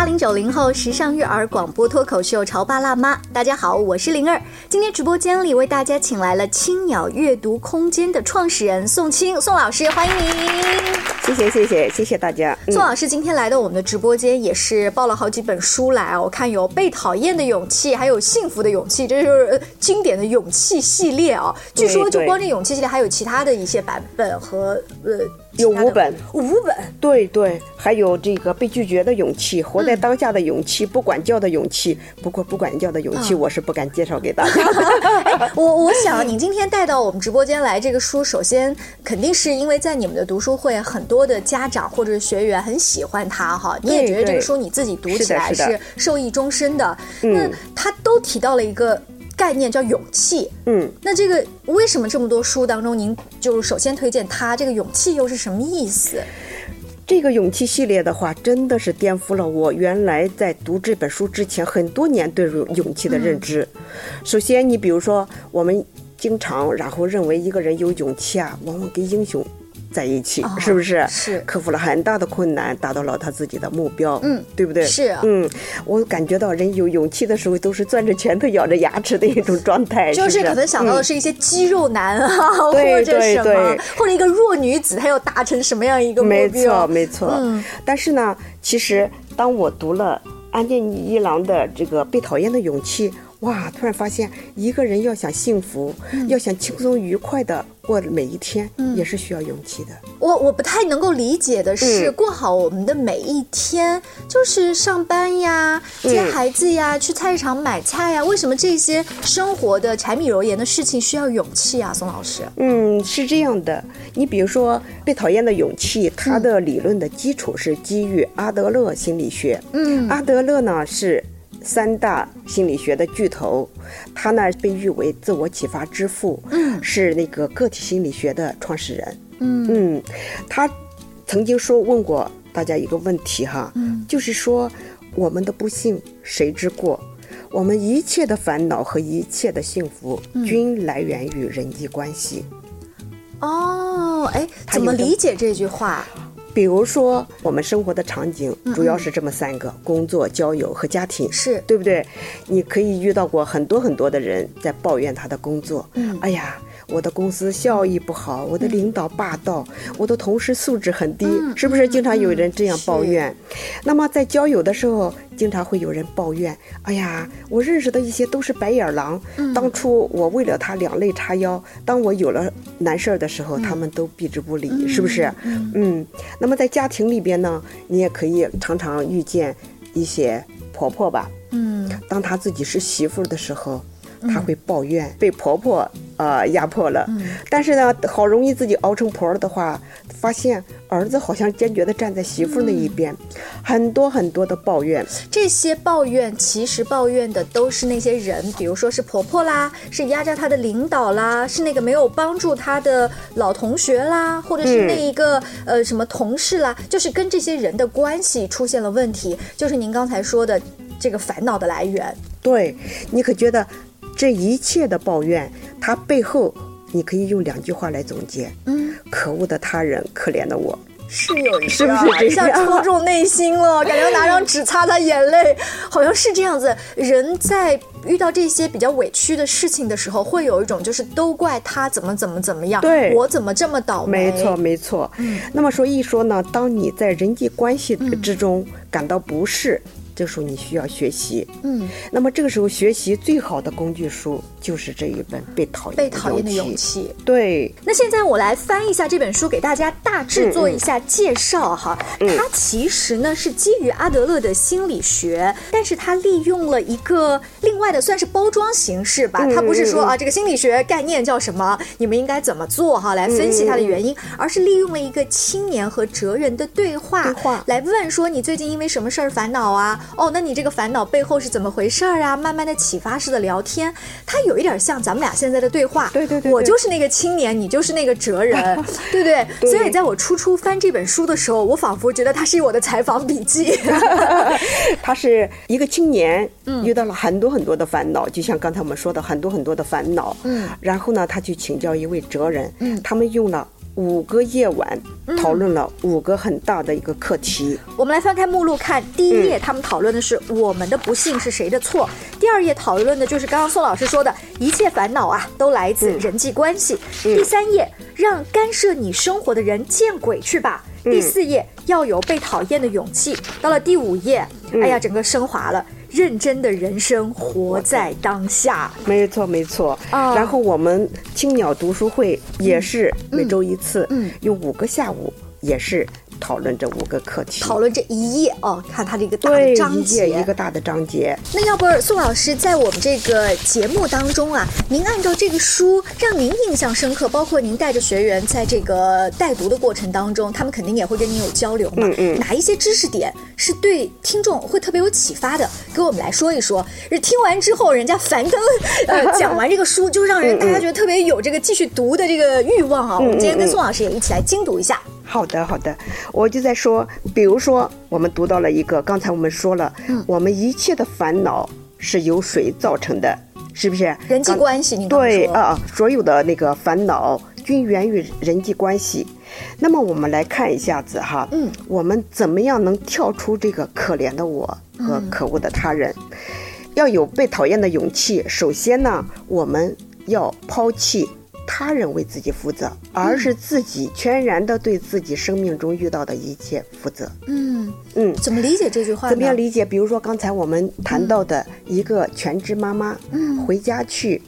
八零九零后时尚育儿广播脱口秀《潮爸辣妈》，大家好，我是灵儿。今天直播间里为大家请来了青鸟阅读空间的创始人宋青宋老师，欢迎您。谢谢谢谢谢谢大家。宋老师今天来到我们的直播间，也是抱了好几本书来啊。我看有《被讨厌的勇气》，还有《幸福的勇气》，这就是经典的勇气系列啊。据说就光这勇气系列还有其他的一些版本和呃。有五本，五本，对对，还有这个被拒绝的勇气，活在当下的勇气，不管教的勇气。不过不管教的勇气，我是不敢介绍给大家。我我 想，你今天带到我们直播间来这个书，首先肯定是因为在你们的读书会，很多的家长或者是学员很喜欢它哈。你也觉得这个书你自己读起来是受益终身的。那他都提到了一个。概念叫勇气，嗯，那这个为什么这么多书当中，您就是首先推荐它？这个勇气又是什么意思？这个勇气系列的话，真的是颠覆了我原来在读这本书之前很多年对勇勇气的认知。首先，你比如说，我们经常然后认为一个人有勇气啊，往往跟英雄。在一起是不是？是克服了很大的困难，达到了他自己的目标。嗯，对不对？是。嗯，我感觉到人有勇气的时候，都是攥着拳头、咬着牙齿的一种状态。就是可能想到的是一些肌肉男啊，或者什么，或者一个弱女子，她要达成什么样一个目标？没错，没错。嗯。但是呢，其实当我读了安建一郎的这个《被讨厌的勇气》。哇！突然发现，一个人要想幸福，要想轻松愉快的过每一天，也是需要勇气的。我我不太能够理解的是，过好我们的每一天，就是上班呀、接孩子呀、去菜市场买菜呀，为什么这些生活的柴米油盐的事情需要勇气啊？宋老师，嗯，是这样的。你比如说，《被讨厌的勇气》，它的理论的基础是基于阿德勒心理学。嗯，阿德勒呢是。三大心理学的巨头，他呢被誉为自我启发之父，是那个个体心理学的创始人。嗯，他曾经说问过大家一个问题哈，就是说我们的不幸谁之过？我们一切的烦恼和一切的幸福均来源于人际关系。哦，哎，怎么理解这句话？比如说，我们生活的场景主要是这么三个：工作、交友和家庭，是对不对？你可以遇到过很多很多的人在抱怨他的工作。嗯，哎呀。我的公司效益不好，我的领导霸道，我的同事素质很低，是不是经常有人这样抱怨？那么在交友的时候，经常会有人抱怨：哎呀，我认识的一些都是白眼狼，当初我为了他两肋插腰，当我有了难事儿的时候，他们都避之不理，是不是？嗯。那么在家庭里边呢，你也可以常常遇见一些婆婆吧。嗯。当她自己是媳妇的时候。她会抱怨被婆婆呃压迫了，但是呢，好容易自己熬成婆了的话，发现儿子好像坚决的站在媳妇那一边，很多很多的抱怨。这些抱怨其实抱怨的都是那些人，比如说是婆婆啦，是压榨她的领导啦，是那个没有帮助她的老同学啦，或者是那一个呃什么同事啦，就是跟这些人的关系出现了问题，就是您刚才说的这个烦恼的来源。对，你可觉得？这一切的抱怨，它背后你可以用两句话来总结：嗯，可恶的他人，可怜的我，是有一是不是一下戳中内心了？感觉拿张纸擦擦眼泪，好像是这样子。人在遇到这些比较委屈的事情的时候，会有一种就是都怪他怎么怎么怎么样，对我怎么这么倒霉？没错，没错。嗯，那么说一说呢，当你在人际关系之中感到不适。这时候你需要学习，嗯，那么这个时候学习最好的工具书就是这一本《被讨厌被讨厌的勇气》。对，那现在我来翻一下这本书，给大家大致做一下介绍哈。它其实呢是基于阿德勒的心理学，但是它利用了一个另外的算是包装形式吧。它不是说啊这个心理学概念叫什么，你们应该怎么做哈来分析它的原因，而是利用了一个青年和哲人的对话来问说你最近因为什么事儿烦恼啊？哦，那你这个烦恼背后是怎么回事儿啊？慢慢的启发式的聊天，它有一点像咱们俩现在的对话。对对对，我就是那个青年，你就是那个哲人，对不对？所以在我初初翻这本书的时候，我仿佛觉得它是我的采访笔记。他是一个青年，遇到了很多很多的烦恼，就像刚才我们说的很多很多的烦恼。嗯，然后呢，他去请教一位哲人。嗯，他们用了。五个夜晚讨论了五个很大的一个课题。我们来翻开目录看，第一页他们讨论的是我们的不幸是谁的错，第二页讨论的就是刚刚宋老师说的一切烦恼啊都来自人际关系，第三页让干涉你生活的人见鬼去吧，第四页要有被讨厌的勇气，到了第五页，哎呀，整个升华了。认真的人生，活在当下。没错，没错。啊，然后我们青鸟读书会也是每周一次，嗯，用五个下午，也是。讨论这五个课题，讨论这一页哦，看它的一个大的章节，一个大的章节。那要不宋老师在我们这个节目当中啊，您按照这个书让您印象深刻，包括您带着学员在这个带读的过程当中，他们肯定也会跟您有交流嘛。嗯嗯。哪一些知识点是对听众会特别有启发的？给我们来说一说。听完之后，人家樊登呃讲完这个书，就让人大家觉得特别有这个继续读的这个欲望啊。我们今天跟宋老师也一起来精读一下。好的，好的，我就在说，比如说，我们读到了一个，刚才我们说了，嗯，我们一切的烦恼是由谁造成的？是不是？人际关系，你对啊，所有的那个烦恼均源于人际关系。那么我们来看一下子哈，嗯，我们怎么样能跳出这个可怜的我和可恶的他人？要有被讨厌的勇气。首先呢，我们要抛弃。他人为自己负责，而是自己全然的对自己生命中遇到的一切负责。嗯嗯，怎么理解这句话？怎么样理解？比如说刚才我们谈到的一个全职妈妈，嗯，回家去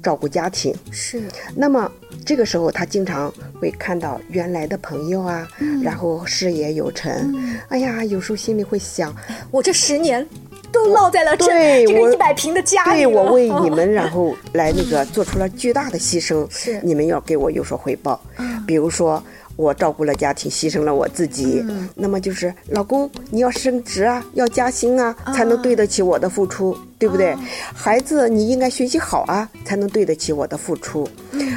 照顾家庭，是。那么这个时候，她经常会看到原来的朋友啊，然后事业有成，哎呀，有时候心里会想，我这十年。都落在了这这个一百平的家里。对我为 你们，然后来那个做出了巨大的牺牲，是你们要给我有所回报。比如说我照顾了家庭，牺牲了我自己，那么就是老公你要升职啊，要加薪啊，才能对得起我的付出，对不对？孩子你应该学习好啊，才能对得起我的付出。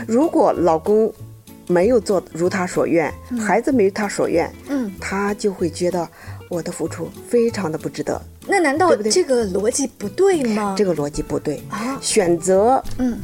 如果老公没有做如他所愿，孩子没他所愿，嗯，他就会觉得我的付出非常的不值得。那难道这个逻辑不对吗？这个逻辑不对啊！选择嗯。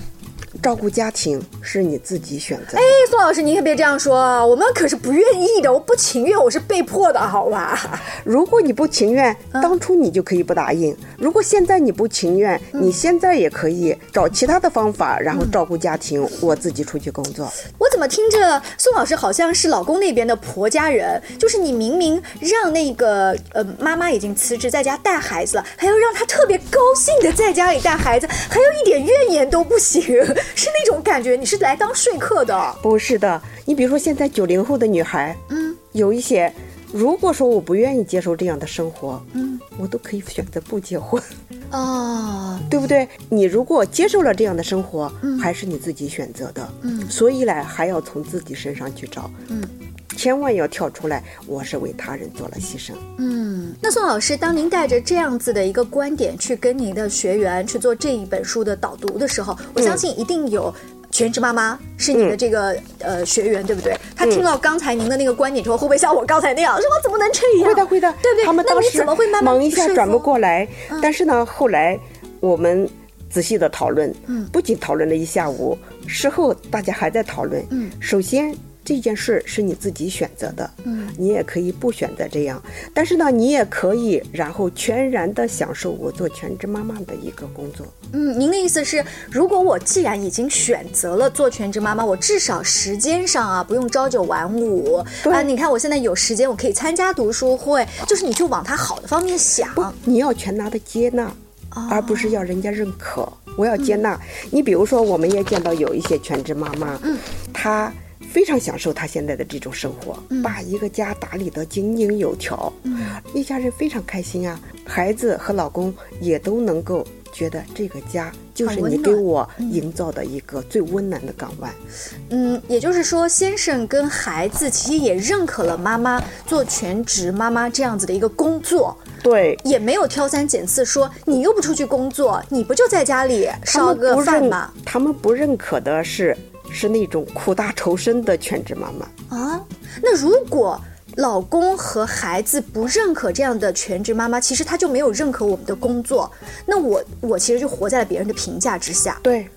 照顾家庭是你自己选择。哎，宋老师，您可别这样说，我们可是不愿意的，我不情愿，我是被迫的，好吧？如果你不情愿，当初你就可以不答应。如果现在你不情愿，你现在也可以找其他的方法，然后照顾家庭，我自己出去工作。我怎么听着宋老师好像是老公那边的婆家人？就是你明明让那个呃妈妈已经辞职在家带孩子了，还要让她特别高兴的在家里带孩子，还有一点怨言都不行。是那种感觉，你是来当说客的？不是的，你比如说现在九零后的女孩，嗯，有一些，如果说我不愿意接受这样的生活，嗯，我都可以选择不结婚，哦，对不对？你如果接受了这样的生活，嗯，还是你自己选择的，嗯，所以呢，还要从自己身上去找，嗯。千万要跳出来，我是为他人做了牺牲。嗯，那宋老师，当您带着这样子的一个观点去跟您的学员去做这一本书的导读的时候，我相信一定有全职妈妈是你的这个呃学员，对不对？他听到刚才您的那个观点之后，会不会像我刚才那样，说我怎么能这样？会的，会的，对不对？他们当时忙一下转不过来，但是呢，后来我们仔细的讨论，嗯，不仅讨论了一下午，事后大家还在讨论，嗯，首先。这件事是你自己选择的，嗯，你也可以不选择这样，但是呢，你也可以然后全然的享受我做全职妈妈的一个工作。嗯，您的意思是，如果我既然已经选择了做全职妈妈，我至少时间上啊不用朝九晚五啊。你看我现在有时间，我可以参加读书会，就是你就往他好的方面想。你要全拿的接纳，而不是要人家认可。我要接纳你，比如说，我们也见到有一些全职妈妈，嗯，她。非常享受他现在的这种生活，把一个家打理得井井有条，一家人非常开心啊。孩子和老公也都能够觉得这个家就是你给我营造的一个最温暖的港湾。嗯，也就是说，先生跟孩子其实也认可了妈妈做全职妈妈这样子的一个工作，对，也没有挑三拣四，说你又不出去工作，你不就在家里烧个饭吗？他们不认可的是。是那种苦大仇深的全职妈妈啊。那如果老公和孩子不认可这样的全职妈妈，其实他就没有认可我们的工作。那我我其实就活在了别人的评价之下。对，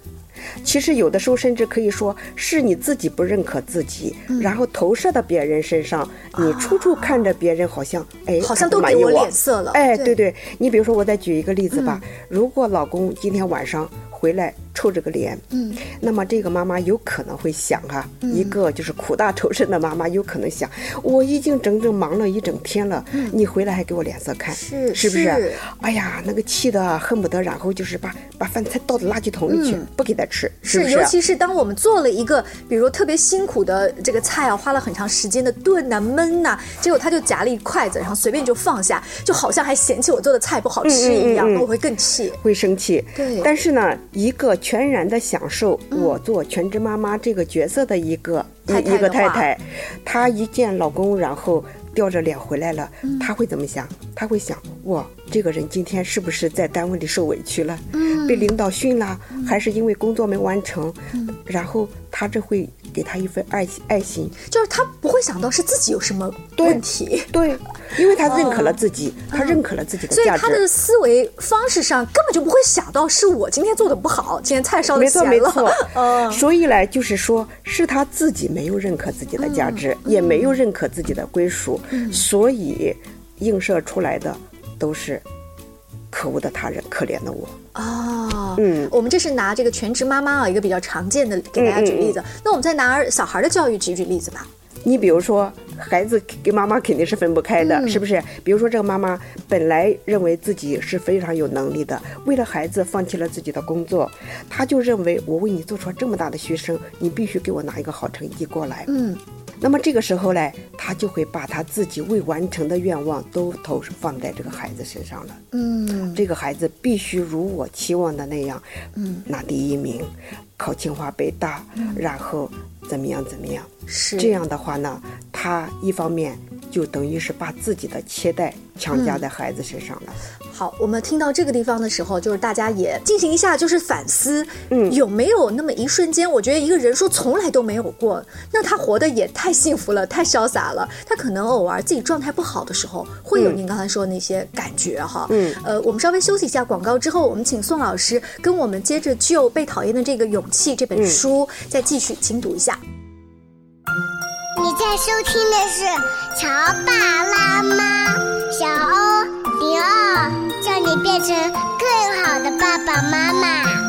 其实有的时候甚至可以说是你自己不认可自己，然后投射到别人身上，你处处看着别人好像哎，好像都给我脸色了。哎，对对，你比如说我再举一个例子吧，如果老公今天晚上。回来臭着个脸，嗯，那么这个妈妈有可能会想哈，一个就是苦大仇深的妈妈有可能想，我已经整整忙了一整天了，你回来还给我脸色看，是是不是？哎呀，那个气的恨不得然后就是把把饭菜倒到垃圾桶里去，不给他吃，是尤其是当我们做了一个，比如特别辛苦的这个菜啊，花了很长时间的炖呐焖呐，结果他就夹了一筷子，然后随便就放下，就好像还嫌弃我做的菜不好吃一样，那我会更气，会生气。对，但是呢。一个全然的享受我做全职妈妈这个角色的一个一一个太太，她一见老公，然后吊着脸回来了，她会怎么想？她会想：哇，这个人今天是不是在单位里受委屈了？被领导训了，还是因为工作没完成？然后她这会。给他一份爱心，爱心就是他不会想到是自己有什么问题，对，因为他认可了自己，他认可了自己的价值，所以他的思维方式上根本就不会想到是我今天做的不好，今天菜烧的咸了，没错没错，所以呢，就是说是他自己没有认可自己的价值，也没有认可自己的归属，所以映射出来的都是。可恶的他人，可怜的我哦，嗯，我们这是拿这个全职妈妈啊，一个比较常见的给大家举例子。那我们再拿小孩的教育举举例子吧。你比如说，孩子跟妈妈肯定是分不开的，是不是？比如说，这个妈妈本来认为自己是非常有能力的，为了孩子放弃了自己的工作，她就认为我为你做出了这么大的牺牲，你必须给我拿一个好成绩过来。嗯。那么这个时候呢，他就会把他自己未完成的愿望都投放在这个孩子身上了。嗯，这个孩子必须如我期望的那样，嗯，拿第一名，考清华北大，然后怎么样怎么样？是这样的话呢，他一方面就等于是把自己的期待强加在孩子身上了。好，我们听到这个地方的时候，就是大家也进行一下，就是反思，嗯，有没有那么一瞬间，我觉得一个人说从来都没有过，那他活得也太幸福了，太潇洒了。他可能偶尔自己状态不好的时候，会有您刚才说的那些感觉哈。嗯，呃，我们稍微休息一下广告之后，我们请宋老师跟我们接着就《被讨厌的这个勇气》这本书再继续精读一下。你在收听的是《乔爸拉妈》，小欧零二。叫你变成更好的爸爸妈妈。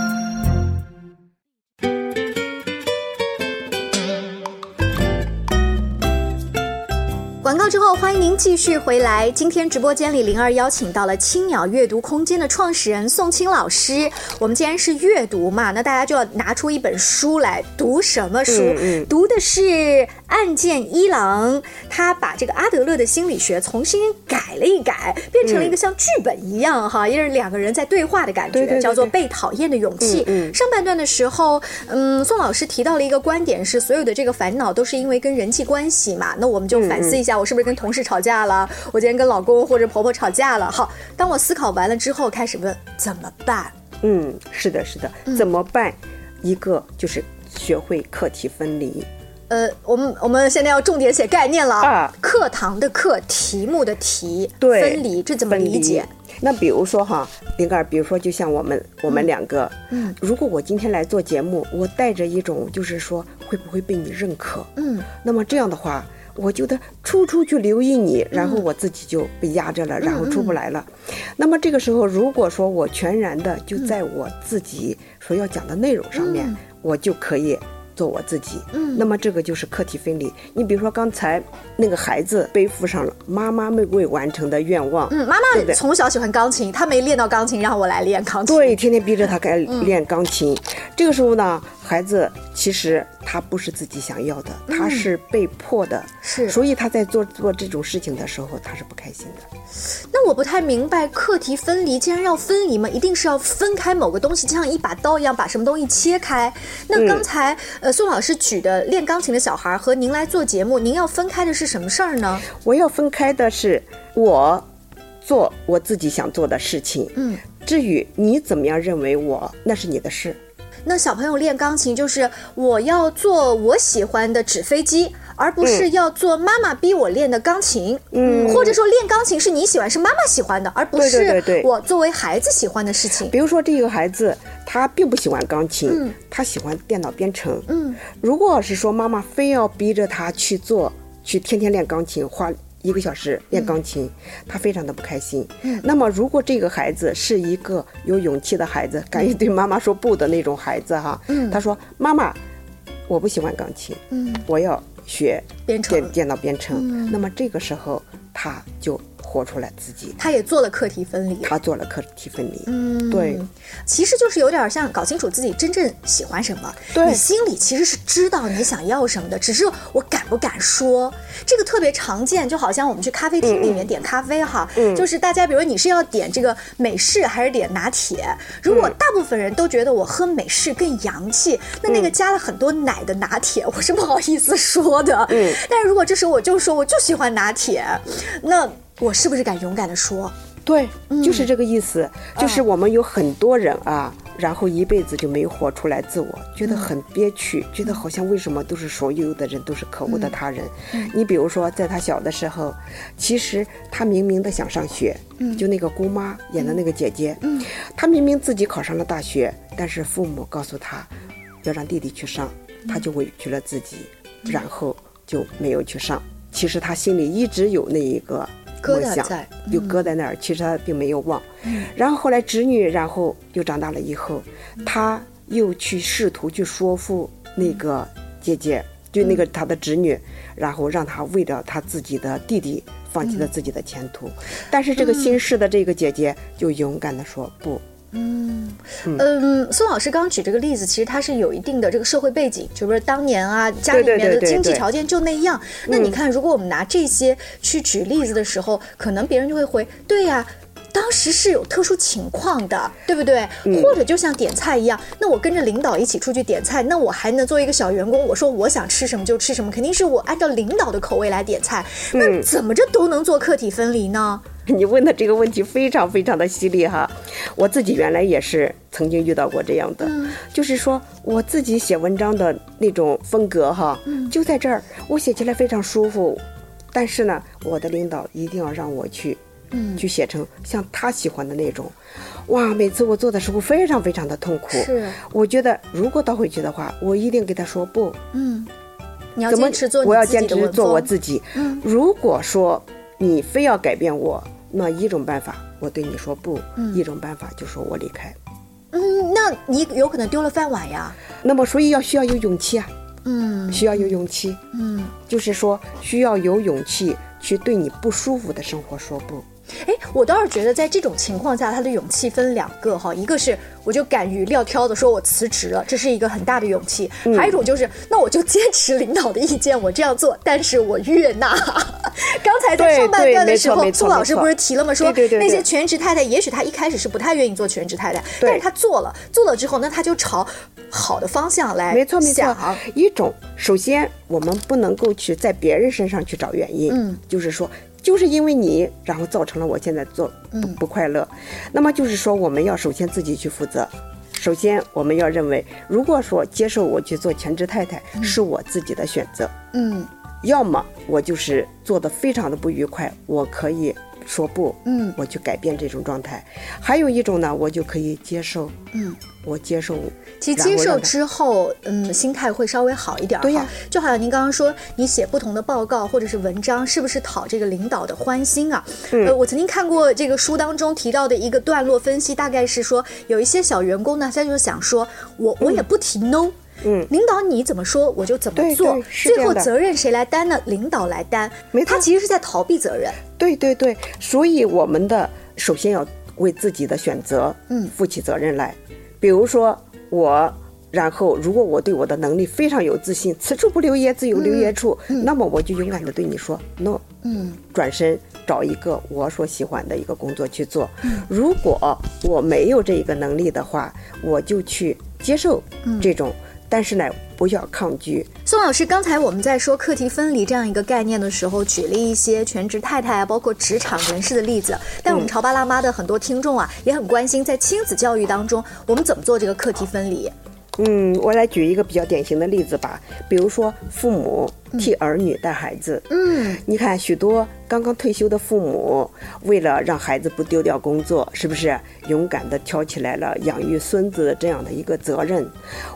广告之后，欢迎您继续回来。今天直播间里，灵儿邀请到了青鸟阅读空间的创始人宋青老师。我们既然是阅读嘛，那大家就要拿出一本书来读。什么书？读的是岸见一郎，他把这个阿德勒的心理学重新改了一改，变成了一个像剧本一样哈，也是两个人在对话的感觉，叫做《被讨厌的勇气》。上半段的时候，嗯，宋老师提到了一个观点，是所有的这个烦恼都是因为跟人际关系嘛。那我们就反思一下。我是不是跟同事吵架了？我今天跟老公或者婆婆吵架了。好，当我思考完了之后，开始问怎么办？嗯，是的，是的，怎么办？一个就是学会课题分离。呃，我们我们现在要重点写概念了啊。课堂的课，题目的题，对，分离，这怎么理解？那比如说哈，灵儿，比如说就像我们我们两个，嗯，如果我今天来做节目，我带着一种就是说会不会被你认可？嗯，那么这样的话。我就得处处去留意你，然后我自己就被压着了，然后出不来了。那么这个时候，如果说我全然的就在我自己所要讲的内容上面，我就可以。做我自己，嗯，那么这个就是课题分离。你比如说刚才那个孩子背负上了妈妈没未完成的愿望，嗯，妈妈从小喜欢钢琴，她没练到钢琴，让我来练钢琴，对，天天逼着他该练钢琴。这个时候呢，孩子其实他不是自己想要的，他是被迫的，是，所以他在做做这种事情的时候，他是不开心的。那我不太明白，课题分离既然要分离嘛，一定是要分开某个东西，就像一把刀一样，把什么东西切开。那刚才呃宋老师举的练钢琴的小孩和您来做节目，您要分开的是什么事儿呢？我要分开的是我做我自己想做的事情。嗯，至于你怎么样认为我，那是你的事。那小朋友练钢琴就是我要做我喜欢的纸飞机。而不是要做妈妈逼我练的钢琴。嗯，或者说练钢琴是你喜欢，是妈妈喜欢的，而不是对我作为孩子喜欢的事情。比如说这个孩子，他并不喜欢钢琴，他喜欢电脑编程。嗯，如果是说妈妈非要逼着他去做，去天天练钢琴，花一个小时练钢琴，他非常的不开心。嗯，那么如果这个孩子是一个有勇气的孩子，敢于对妈妈说不的那种孩子哈，嗯，他说妈妈，我不喜欢钢琴，嗯，我要学编程电电脑编程。那么这个时候他就活出来自己，他也做了课题分离。他做了课题分离。嗯，对，其实就是有点像搞清楚自己真正喜欢什么。对你心里其实是知道你想要什么的，只是我敢不敢说。这个特别常见，就好像我们去咖啡厅里面点咖啡哈，就是大家比如你是要点这个美式还是点拿铁？如果大部分人都觉得我喝美式更洋气，那那个加了很多奶的拿铁，我是不好意思说的。嗯，但是如果这时候我就说我就喜欢拿铁，那我是不是敢勇敢的说？对，就是这个意思。就是我们有很多人啊，然后一辈子就没活出来自我，觉得很憋屈，觉得好像为什么都是所有的人都是可恶的他人。你比如说，在他小的时候，其实他明明的想上学，就那个姑妈演的那个姐姐，他明明自己考上了大学，但是父母告诉他要让弟弟去上，他就委屈了自己，然后就没有去上。其实他心里一直有那一个疙梦想瘩在，就搁在那儿，其实他并没有忘。然后后来侄女，然后又长大了以后，他又去试图去说服那个姐姐，就那个他的侄女，然后让他为了他自己的弟弟放弃了自己的前途。但是这个新式的这个姐姐就勇敢的说不。嗯嗯，宋老师刚举这个例子，其实它是有一定的这个社会背景，就是当年啊，家里面的经济条件就那样。那你看，如果我们拿这些去举例子的时候，可能别人就会回，对呀。当时是有特殊情况的，对不对？嗯或者就像点菜一样，那我跟着领导一起出去点菜，那我还能做一个小员工？我说我想吃什么就吃什么，肯定是我按照领导的口味来点菜。嗯那怎么着都能做客体分离呢？你问的这个问题非常非常的犀利哈，我自己原来也是曾经遇到过这样的，就是说我自己写文章的那种风格哈，就在这儿，我写起来非常舒服，但是呢，我的领导一定要让我去，嗯，去写成像他喜欢的那种，哇，每次我做的时候非常非常的痛苦，是。我觉得如果倒回去的话，我一定给他说不，嗯，你要坚持做你我要坚持做我自己。嗯。如果说你非要改变我，那一种办法我对你说不，一种办法就说我离开。嗯，那你有可能丢了饭碗呀。那么所以要需要有勇气啊，嗯。需要有勇气，嗯，就是说需要有勇气去对你不舒服的生活说不。哎，我倒是觉得在这种情况下，他的勇气分两个哈，一个是我就敢于撂挑子说我辞职了，这是一个很大的勇气；还有一种就是，那我就坚持领导的意见，我这样做，但是我悦纳。刚才在对上半段的时候，苏老师不是提了吗？说那些全职太太，也许她一开始是不太愿意做全职太太，但是她做了，做了之后，那她就朝好的方向来没错没错想，一种首先我们不能够去在别人身上去找原因，嗯，就是说。就是因为你，然后造成了我现在做不不快乐。那么就是说，我们要首先自己去负责。首先，我们要认为，如果说接受我去做全职太太是我自己的选择，嗯要么我就是做的非常的不愉快，我可以说不，嗯我去改变这种状态。还有一种呢，我就可以接受，嗯。我接受。其实接受之后，嗯，心态会稍微好一点。对呀就好像您刚刚说，你写不同的报告或者是文章，是不是讨这个领导的欢心啊？嗯呃，我曾经看过这个书当中提到的一个段落分析，大概是说有一些小员工呢，他就想说，我我也不提 no。嗯领导你怎么说我就怎么做。最后责任谁来担呢？领导来担没，他其实是在逃避责任。对对对，所以我们的首先要为自己的选择，嗯。负起责任来。比如说我，然后如果我对我的能力非常有自信，此处不留爷，自有留爷处，那么我就勇敢的对你说 no，嗯。转身找一个我所喜欢的一个工作去做。如果我没有这一个能力的话，我就去接受这种，但是呢，不要抗拒。宋老师，刚才我们在说课题分离这样一个概念的时候，举了一些全职太太啊，包括职场人士的例子。但我们潮爸辣妈的很多听众啊，也很关心，在亲子教育当中，我们怎么做这个课题分离？嗯，我来举一个比较典型的例子吧，比如说父母替儿女带孩子。嗯，你看许多刚刚退休的父母，为了让孩子不丢掉工作，是不是勇敢地挑起来了养育孙子这样的一个责任？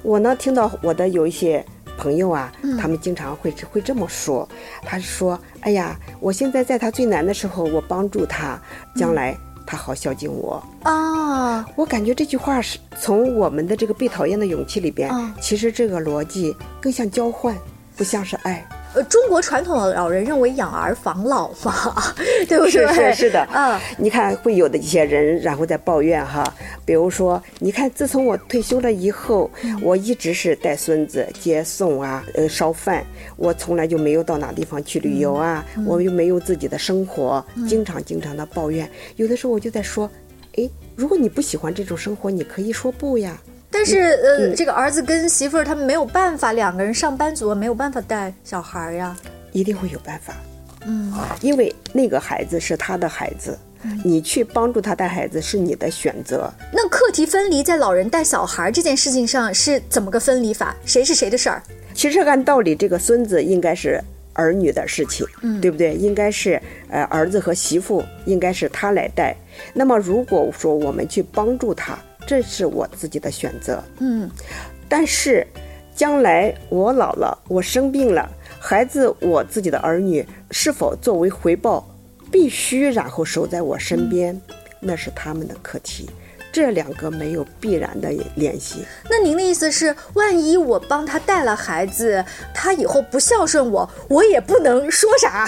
我呢，听到我的有一些朋友啊，他们经常会会这么说，他说：“哎呀，我现在在他最难的时候，我帮助他，将来他好孝敬我。啊，我感觉这句话是从我们的这个被讨厌的勇气里边，嗯其实这个逻辑更像交换，不像是爱。呃，中国传统的老人认为养儿防老嘛，对不对？是是是的，嗯，你看会有的一些人，然后在抱怨哈，比如说，你看自从我退休了以后，我一直是带孙子接送啊，呃，烧饭，我从来就没有到哪地方去旅游啊，我又没有自己的生活，经常经常的抱怨。有的时候我就在说，诶，如果你不喜欢这种生活，你可以说不呀。但是呃，这个儿子跟媳妇儿他们没有办法，两个人上班族没有办法带小孩儿呀。一定会有办法，嗯，因为那个孩子是他的孩子，你去帮助他带孩子是你的选择。那课题分离在老人带小孩儿这件事情上是怎么个分离法？谁是谁的事儿？其实按道理，这个孙子应该是儿女的事情，嗯对不对？应该是呃儿子和媳妇应该是他来带。那么如果说我们去帮助他，这是我自己的选择。嗯，但是将来我老了，我生病了，孩子我自己的儿女是否作为回报，必须然后守在我身边，那是他们的课题。这两个没有必然的联系。那您的意思是，万一我帮他带了孩子，他以后不孝顺我，我也不能说啥，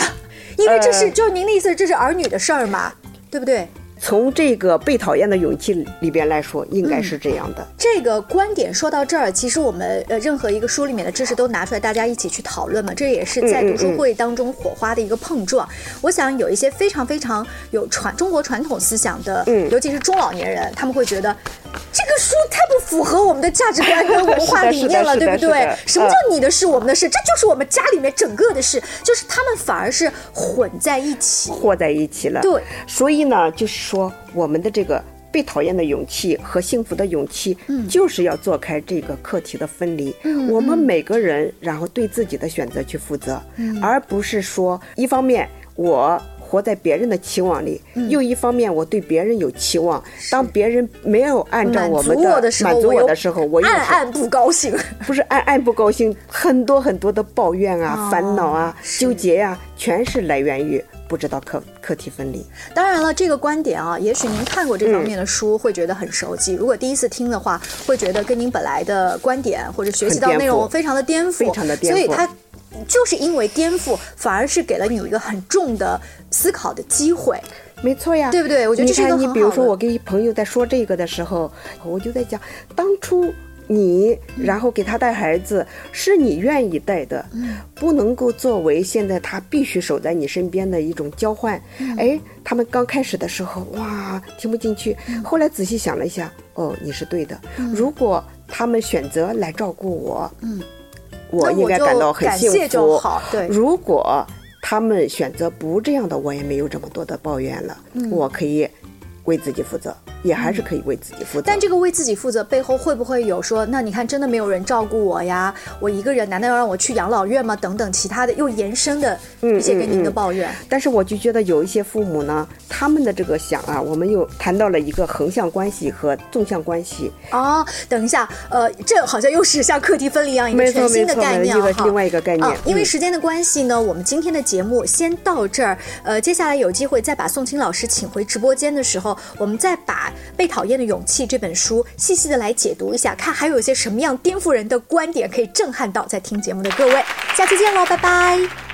因为这是、呃就是您的意思，这是儿女的事儿嘛，对不对？从这个被讨厌的勇气里边来说，应该是这样的。这个观点说到这儿，其实我们呃任何一个书里面的知识都拿出来，大家一起去讨论嘛，这也是在读书会当中火花的一个碰撞。我想有一些非常非常有传中国传统思想的，嗯尤其是中老年人，他们会觉得这个书太不符合我们的价值观跟文化理念了，对不对？什么叫你的事我们的事？这就是我们家里面整个的事，就是他们反而是混在一起。和在一起了。对，所以呢，就是说我们的这个被讨厌的勇气和幸福的勇气，嗯就是要做开这个课题的分离。我们每个人，然后对自己的选择去负责，嗯而不是说一方面我。活在别人的期望里，嗯又一方面我对别人有期望。当别人没有按照我们的时候，满足我的时候，我又暗暗不高兴。不是暗暗不高兴，很多很多的抱怨啊、哦烦恼啊、纠结呀、全是来源于不知道课课题分离。当然了，这个观点啊，也许您看过这方面的书，会觉得很熟悉；如果第一次听的话，会觉得跟您本来的观点或者学习到内容非常的颠覆，非常的颠覆所以它就是因为颠覆，反而是给了你一个很重的思考的机会。没错呀，对不对？我觉得这是一个你看，你比如说，我跟朋友在说这个的时候，我就在讲，当初你然后给他带孩子，是你愿意带的，不能够作为现在他必须守在你身边的一种交换。哎，他们刚开始的时候，哇，听不进去，后来仔细想了一下，哦，你是对的。如果他们选择来照顾我，嗯，我应该感到很幸感谢就福。好对。如果他们选择不这样的，我也没有这么多的抱怨了，嗯。我可以为自己负责，也还是可以为自己负责。但这个为自己负责背后会不会有说，那你看真的没有人照顾我呀？我一个人难道要让我去养老院吗？等等其他的又延伸的一些跟您的抱怨。但是我就觉得有一些父母呢，他们的这个想啊，我们又谈到了一个横向关系和纵向关系。哦，等一下，呃，这好像又是像课题分离一样一个全新的概念一个另外一个概念啊因为嗯时间的关系呢，我们今天的节目先到这儿。呃，接下来有机会再把宋青老师请回直播间的时候，我们再把《被讨厌的勇气》这本书细细的来解读一下，看还有一些什么样颠覆人的观点可以震撼到在听节目的各位。下期见喽，拜拜。